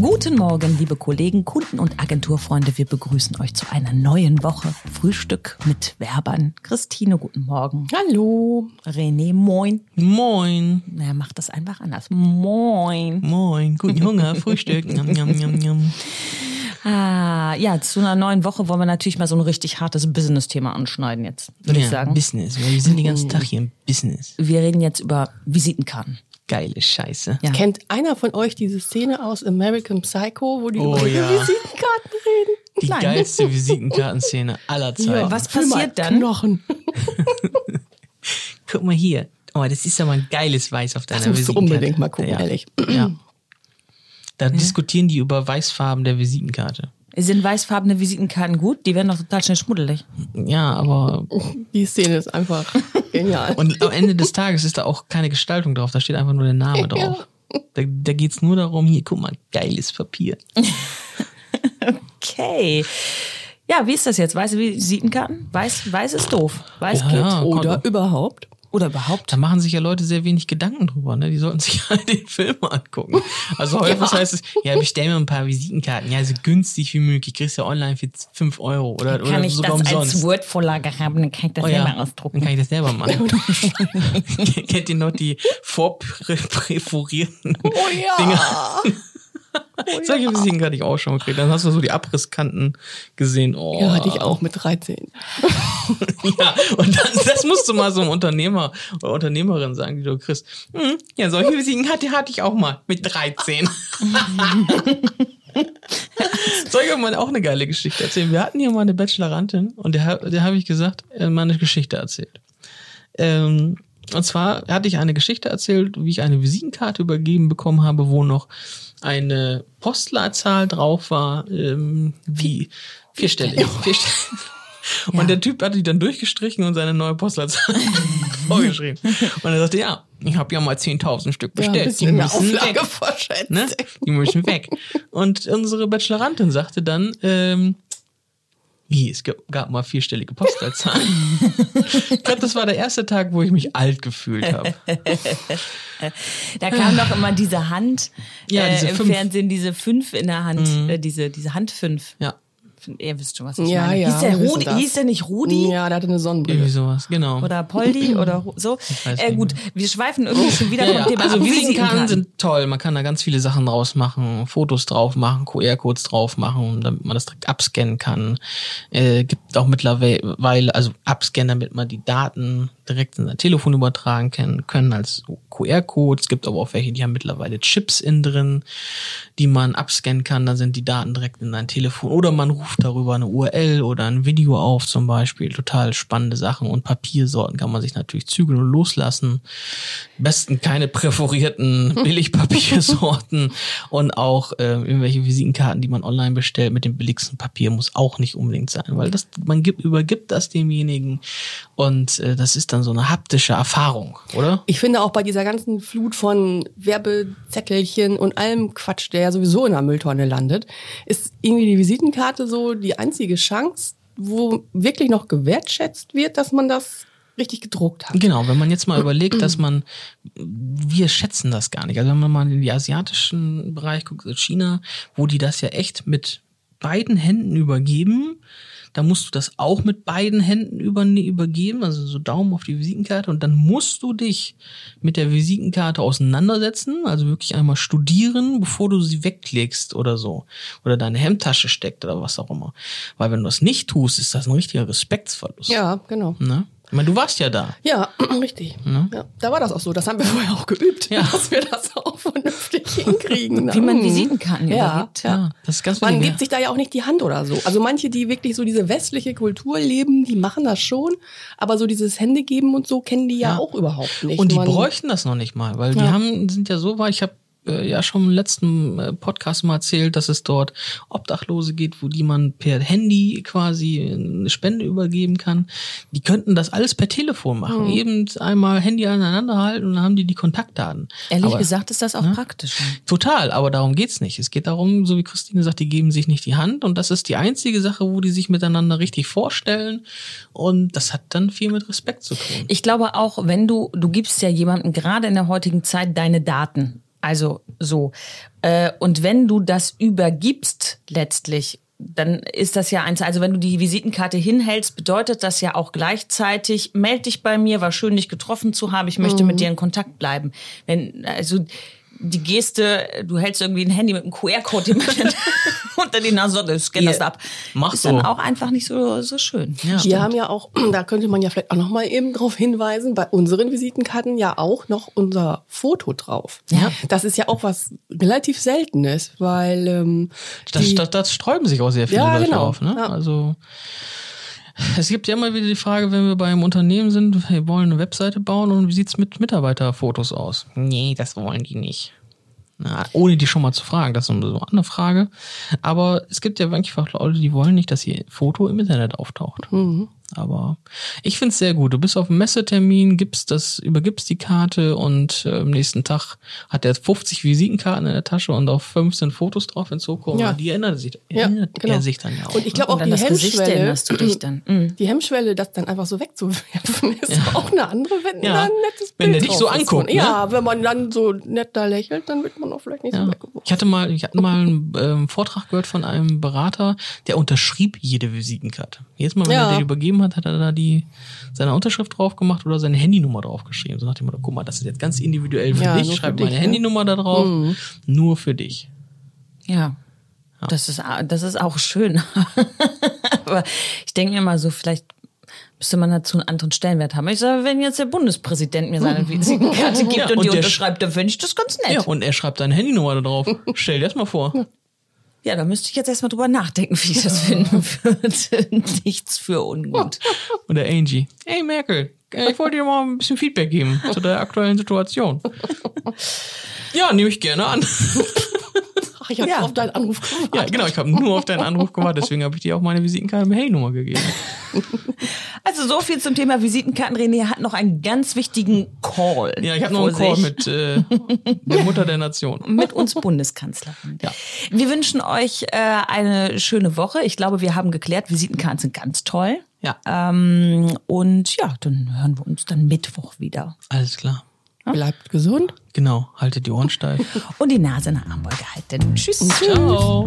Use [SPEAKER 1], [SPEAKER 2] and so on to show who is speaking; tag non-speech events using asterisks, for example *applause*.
[SPEAKER 1] Guten Morgen, liebe Kollegen, Kunden und Agenturfreunde. Wir begrüßen euch zu einer neuen Woche Frühstück mit Werbern. Christine, guten Morgen.
[SPEAKER 2] Hallo.
[SPEAKER 1] René, moin.
[SPEAKER 3] Moin.
[SPEAKER 1] Naja, mach das einfach anders. Moin.
[SPEAKER 3] Moin. Guten Hunger, Frühstück. *laughs* Njam, njam, njam, njam.
[SPEAKER 1] Ah, ja, zu einer neuen Woche wollen wir natürlich mal so ein richtig hartes Business-Thema anschneiden jetzt, würde ich
[SPEAKER 3] Ja,
[SPEAKER 1] sagen.
[SPEAKER 3] Business. Weil wir sind den ganzen Tag hier im Business.
[SPEAKER 1] Wir reden jetzt über Visitenkarten.
[SPEAKER 3] Geile Scheiße.
[SPEAKER 1] Ja.
[SPEAKER 2] Kennt einer von euch diese Szene aus American Psycho, wo die
[SPEAKER 3] Oh
[SPEAKER 2] über ihre
[SPEAKER 3] ja.
[SPEAKER 2] Visitenkarten reden?
[SPEAKER 3] Die
[SPEAKER 1] Nein.
[SPEAKER 3] geilste Visitenkartenszene aller Zeiten.
[SPEAKER 1] was
[SPEAKER 2] Füll mal
[SPEAKER 1] passiert dann?
[SPEAKER 2] Knochen. *laughs*
[SPEAKER 3] Guck mal hier. Oh, das ist aber ein geiles Weiß auf deiner
[SPEAKER 2] Das musst du
[SPEAKER 3] Visitenkarte.
[SPEAKER 2] unbedingt mal gucken,
[SPEAKER 3] ja.
[SPEAKER 2] ehrlich.
[SPEAKER 3] Ja. Da diskutieren die über Weißfarben der Visitenkarte.
[SPEAKER 1] Sind weißfarbene Visitenkarten gut? Die werden doch total schnell schmuddelig.
[SPEAKER 3] Ja, aber *laughs*
[SPEAKER 2] Die Szene ist einfach genial.
[SPEAKER 3] und am Ende des Tages ist da auch keine Gestaltung drauf, da steht einfach nur der Name drauf. Da, da geht's nur darum, hier, guck mal, geiles Papier. *laughs*
[SPEAKER 1] Okay. Ja, wie ist das jetzt? Weiße Visitenkarten? Weiß, weiß ist doof. Weiß
[SPEAKER 3] Ja,
[SPEAKER 1] geht.
[SPEAKER 3] ja.
[SPEAKER 2] Oder überhaupt.
[SPEAKER 1] Oder überhaupt.
[SPEAKER 3] Da machen sich ja Leute sehr wenig Gedanken drüber, ne? Die sollten *laughs* sich halt den Film angucken. Also häufig heißt es, ja, bestell mir ein paar Visitenkarten, ja, so günstig wie möglich, kriegst du ja online für 5 Euro oder,
[SPEAKER 1] Kann
[SPEAKER 3] oder
[SPEAKER 1] ich
[SPEAKER 3] sogar
[SPEAKER 1] das
[SPEAKER 3] umsonst.
[SPEAKER 1] als Word-Vorlage haben, dann kann ich das
[SPEAKER 3] Oh
[SPEAKER 1] selber
[SPEAKER 3] ja, dann
[SPEAKER 1] ausdrucken.
[SPEAKER 3] kann ich das selber machen. *laughs* *laughs* Kennt ihr noch die vorpräforierten
[SPEAKER 2] Oh ja.
[SPEAKER 3] Dinger? *laughs* Solche Visiten hatte ich auch schon gekriegt. Dann hast du so die Abrisskanten gesehen. Oh.
[SPEAKER 2] Ja, hatte ich auch mit 13. *laughs*
[SPEAKER 3] Ja, und dann, das musst du mal so einem Unternehmer oder Unternehmerin sagen, die du kriegst. Hm, ja, solche Visiten hatte, hatte ich auch mal mit 13. *laughs* Soll ich euch mal auch eine geile Geschichte erzählen? Wir hatten hier mal eine Bachelorantin und der, der habe ich gesagt, äh, mal eine Geschichte erzählt. Ähm, und zwar hatte ich eine Geschichte erzählt, wie ich eine Visitenkarte übergeben bekommen habe, wo noch eine Postleitzahl drauf war, ähm, wie vierstellig. vierstellig. *laughs* Und der Typ hatte die dann durchgestrichen und seine neue Postleitzahl *laughs* vorgeschrieben. Und er sagte, ja, ich habe ja mal 10.000 Stück
[SPEAKER 2] Ja,
[SPEAKER 3] bestellt.
[SPEAKER 2] in der
[SPEAKER 3] müssen weg. Ne? Die müssen weg. Und unsere Bachelorantin sagte dann, ähm, wie, es gab, mal vierstellige Postleitzahlen. ich glaube, das war der erste Tag, wo ich mich alt gefühlt habe. *laughs*
[SPEAKER 1] Da kam doch immer diese Hand
[SPEAKER 3] Ja,
[SPEAKER 1] äh,
[SPEAKER 3] diese
[SPEAKER 1] im
[SPEAKER 3] fünf.
[SPEAKER 1] Fernsehen, diese fünf in der Hand, äh, diese, diese Hand fünf.
[SPEAKER 3] Ja,
[SPEAKER 1] Ihr wisst schon, was ich
[SPEAKER 2] Ja,
[SPEAKER 1] meine.
[SPEAKER 2] ja,
[SPEAKER 1] hieß, der Rudi, hieß der nicht Rudi?
[SPEAKER 2] Ja, der hatte eine Sonnenbrille.
[SPEAKER 3] irgendwie sowas, genau.
[SPEAKER 1] Oder Poldi *clears throat* oder so.
[SPEAKER 3] weiß
[SPEAKER 1] Äh,
[SPEAKER 3] nicht
[SPEAKER 1] gut, wir schweifen irgendwie schon wieder
[SPEAKER 3] Ja,
[SPEAKER 1] vom
[SPEAKER 3] ja.
[SPEAKER 1] Thema
[SPEAKER 3] Also. Visitenkarten sind toll. Man kann da ganz viele Sachen draus machen, Fotos drauf machen, QR-Codes drauf machen, damit man das direkt abscannen kann. Äh, gibt auch mittlerweile, also abscannen, damit man die Daten direkt in sein Telefon übertragen kann, können als QR-Codes. Es gibt aber auch welche, die haben mittlerweile Chips innen drin, die man abscannen kann. Dann sind die Daten direkt in sein Telefon. Oder man ruft darüber eine URL oder ein Video auf zum Beispiel. Total spannende Sachen. Und Papiersorten kann man sich natürlich zügeln und loslassen. Am besten keine präferierten *laughs* Billigpapiersorten und auch äh, irgendwelche Visitenkarten, die man online bestellt mit dem billigsten Papier muss auch nicht unbedingt sein, weil das man gibt, übergibt das demjenigen und äh, das ist dann so eine haptische Erfahrung, oder?
[SPEAKER 2] Ich finde auch bei dieser ganzen Flut von Werbezettelchen und allem Quatsch, der ja sowieso in der Mülltonne landet, ist irgendwie die Visitenkarte so die einzige Chance, wo wirklich noch gewertschätzt wird, dass man das richtig gedruckt hat.
[SPEAKER 3] Genau, wenn man jetzt mal überlegt, dass man, wir schätzen das gar nicht. Also wenn man mal in die asiatischen Bereich guckt, also China, wo die das ja echt mit beiden Händen übergeben, da musst du das auch mit beiden Händen über, übergeben, also so Daumen auf die Visitenkarte und dann musst du dich mit der Visitenkarte auseinandersetzen, also wirklich einmal studieren, bevor du sie weglegst oder so. Oder deine Hemdtasche steckt oder was auch immer. Weil wenn du das nicht tust, ist das ein richtiger Respektsverlust.
[SPEAKER 2] Ja, genau.
[SPEAKER 3] Ne? Ich meine, du warst ja da.
[SPEAKER 2] Ja, *clears throat* richtig. Ja, da war das auch so. Das haben wir vorher auch geübt,
[SPEAKER 3] Ja.
[SPEAKER 2] dass wir das auch vernünftig *laughs* hinkriegen.
[SPEAKER 1] Wie man
[SPEAKER 2] Mhm.
[SPEAKER 1] Visitenkarten
[SPEAKER 2] ja. Ja.
[SPEAKER 3] Ja, das ist ganz
[SPEAKER 2] Man
[SPEAKER 3] wichtig.
[SPEAKER 2] gibt sich da ja auch nicht die Hand oder so. Also manche, die wirklich so diese westliche Kultur leben, die machen das schon. Aber so dieses Hände geben und so kennen die ja,
[SPEAKER 3] Ja.
[SPEAKER 2] auch überhaupt nicht.
[SPEAKER 3] Und die
[SPEAKER 2] Man-
[SPEAKER 3] bräuchten das noch nicht mal, weil die haben, sind ja so weit, ich habe äh, ja schon im letzten äh, Podcast mal erzählt, dass es dort Obdachlose geht, wo die man per Handy quasi eine Spende übergeben kann. Die könnten das alles per Telefon machen.
[SPEAKER 2] Mhm.
[SPEAKER 3] Eben einmal Handy aneinander halten und dann haben die die Kontaktdaten.
[SPEAKER 1] Ehrlich
[SPEAKER 3] Aber-
[SPEAKER 1] gesagt ist das auch praktisch.
[SPEAKER 3] Total, aber darum geht's nicht. Es geht darum, so wie Christine sagt, die geben sich nicht die Hand und das ist die einzige Sache, wo die sich miteinander richtig vorstellen und das hat dann viel mit Respekt zu tun.
[SPEAKER 1] Ich glaube auch, wenn du, du gibst ja jemandem gerade in der heutigen Zeit deine Daten. Also So. Äh, und wenn du das übergibst letztlich, dann ist das ja eins. Also wenn du die Visitenkarte hinhältst, bedeutet das ja auch gleichzeitig, meld dich bei mir, war schön, dich getroffen zu haben, ich möchte mit dir in Kontakt bleiben. Wenn, also die Geste, du hältst irgendwie ein Handy mit einem QR-Code *laughs* unter die Nase und scan das ab.
[SPEAKER 3] Mach
[SPEAKER 1] ist
[SPEAKER 3] so.
[SPEAKER 1] dann auch einfach nicht so, so schön.
[SPEAKER 3] Ja.
[SPEAKER 2] Wir haben ja auch, *clears throat* da könnte man ja vielleicht auch noch mal eben drauf hinweisen, bei unseren Visitenkarten ja auch noch unser Foto drauf.
[SPEAKER 1] Ja.
[SPEAKER 2] Das ist ja auch was relativ Seltenes, weil ähm,
[SPEAKER 3] Das,
[SPEAKER 2] die,
[SPEAKER 3] das, das sträuben sich auch sehr viele
[SPEAKER 2] Ja,
[SPEAKER 3] Leute
[SPEAKER 2] genau.
[SPEAKER 3] auf. Ne?
[SPEAKER 2] Ja.
[SPEAKER 3] Also es gibt ja immer wieder die Frage, wenn wir beim Unternehmen sind, wir wollen eine Webseite bauen und wie sieht's mit Mitarbeiterfotos aus? Nee, das wollen die nicht. Na, ohne die schon mal zu fragen, das ist so eine andere Frage. Aber es gibt ja einfach Leute, die wollen nicht, dass ihr Foto im Internet auftaucht.
[SPEAKER 2] Mhm.
[SPEAKER 3] Aber ich find's sehr gut. Du bist auf dem Messetermin, gibst das, übergibst die Karte und äh, am nächsten Tag hat er 50 Visitenkarten in der Tasche und auf 15 Fotos drauf hinzukommen.
[SPEAKER 2] Ja.
[SPEAKER 3] Die erinnert sich,
[SPEAKER 2] Ja,
[SPEAKER 3] erinnert
[SPEAKER 2] genau.
[SPEAKER 3] er sich dann ja auch.
[SPEAKER 2] Und ich
[SPEAKER 3] ne?
[SPEAKER 2] glaube auch
[SPEAKER 1] Und
[SPEAKER 2] die Hemmschwelle,
[SPEAKER 1] erinnerst du dich dann. Mhm.
[SPEAKER 2] die Hemmschwelle, das dann einfach so wegzuwerfen, *laughs* ist auch eine andere, wenn
[SPEAKER 3] Ja.
[SPEAKER 2] da ein nettes
[SPEAKER 3] Wenn
[SPEAKER 2] Bild
[SPEAKER 3] der dich so anguckt, ne?
[SPEAKER 2] Ja, wenn man dann so nett da lächelt, dann wird man auch vielleicht nicht
[SPEAKER 3] Ja.
[SPEAKER 2] so weggeworfen.
[SPEAKER 3] Ich hatte mal, ich hatte mal einen ähm, Vortrag gehört von einem Berater, der unterschrieb jede Visitenkarte. Jedes Mal, wenn
[SPEAKER 2] Ja.
[SPEAKER 3] er die übergeben hat, hat er da die seine Unterschrift drauf gemacht oder seine Handynummer draufgeschrieben. So nach dem Motto, guck mal, das ist jetzt ganz individuell für
[SPEAKER 2] Ja,
[SPEAKER 3] dich. Schreib meine
[SPEAKER 2] ne?
[SPEAKER 3] Handynummer da drauf. Nur für dich.
[SPEAKER 1] Ja. Das ist, das ist auch schön. *laughs* Aber ich denke mir mal so, vielleicht müsste man dazu einen anderen Stellenwert haben. Ich sage, wenn jetzt der Bundespräsident mir seine Visitenkarte *laughs* gibt
[SPEAKER 3] Ja,
[SPEAKER 1] und,
[SPEAKER 3] und
[SPEAKER 1] die unterschreibt, dann finde ich das ganz nett.
[SPEAKER 3] Ja, und er schreibt deine Handynummer da drauf. Stell dir das mal vor. *laughs*
[SPEAKER 1] Ja, da müsste ich jetzt erstmal drüber nachdenken, wie ich das finden würde. *laughs* Nichts für ungut.
[SPEAKER 3] Und der Angie. Hey Merkel, äh, ich wollte dir mal ein bisschen Feedback geben zu der aktuellen Situation. Ja, nehme ich gerne an.
[SPEAKER 2] Ach, ich habe
[SPEAKER 1] Ja.
[SPEAKER 2] auf deinen Anruf gewartet.
[SPEAKER 3] Ja, genau, ich habe nur auf deinen Anruf gewartet, deswegen habe ich dir auch meine Visitenkarte mit Handynummer gegeben.
[SPEAKER 1] Also so viel zum Thema Visitenkarten. René hat noch einen ganz wichtigen Call.
[SPEAKER 3] Ja, ich habe noch einen Call mit äh, der Mutter der Nation.
[SPEAKER 1] mit uns Bundeskanzlerin.
[SPEAKER 3] Ja.
[SPEAKER 1] Wir wünschen euch äh, eine schöne Woche. Ich glaube, wir haben geklärt, Visitenkarten sind ganz toll.
[SPEAKER 3] Ja,
[SPEAKER 1] Ähm, und ja, dann hören wir uns dann Mittwoch wieder.
[SPEAKER 3] alles klar.
[SPEAKER 2] Bleibt gesund.
[SPEAKER 3] Genau, haltet die Ohren steif. *laughs*
[SPEAKER 1] Und die Nase in der Armbeuge halten. Tschüss.
[SPEAKER 3] Ciao.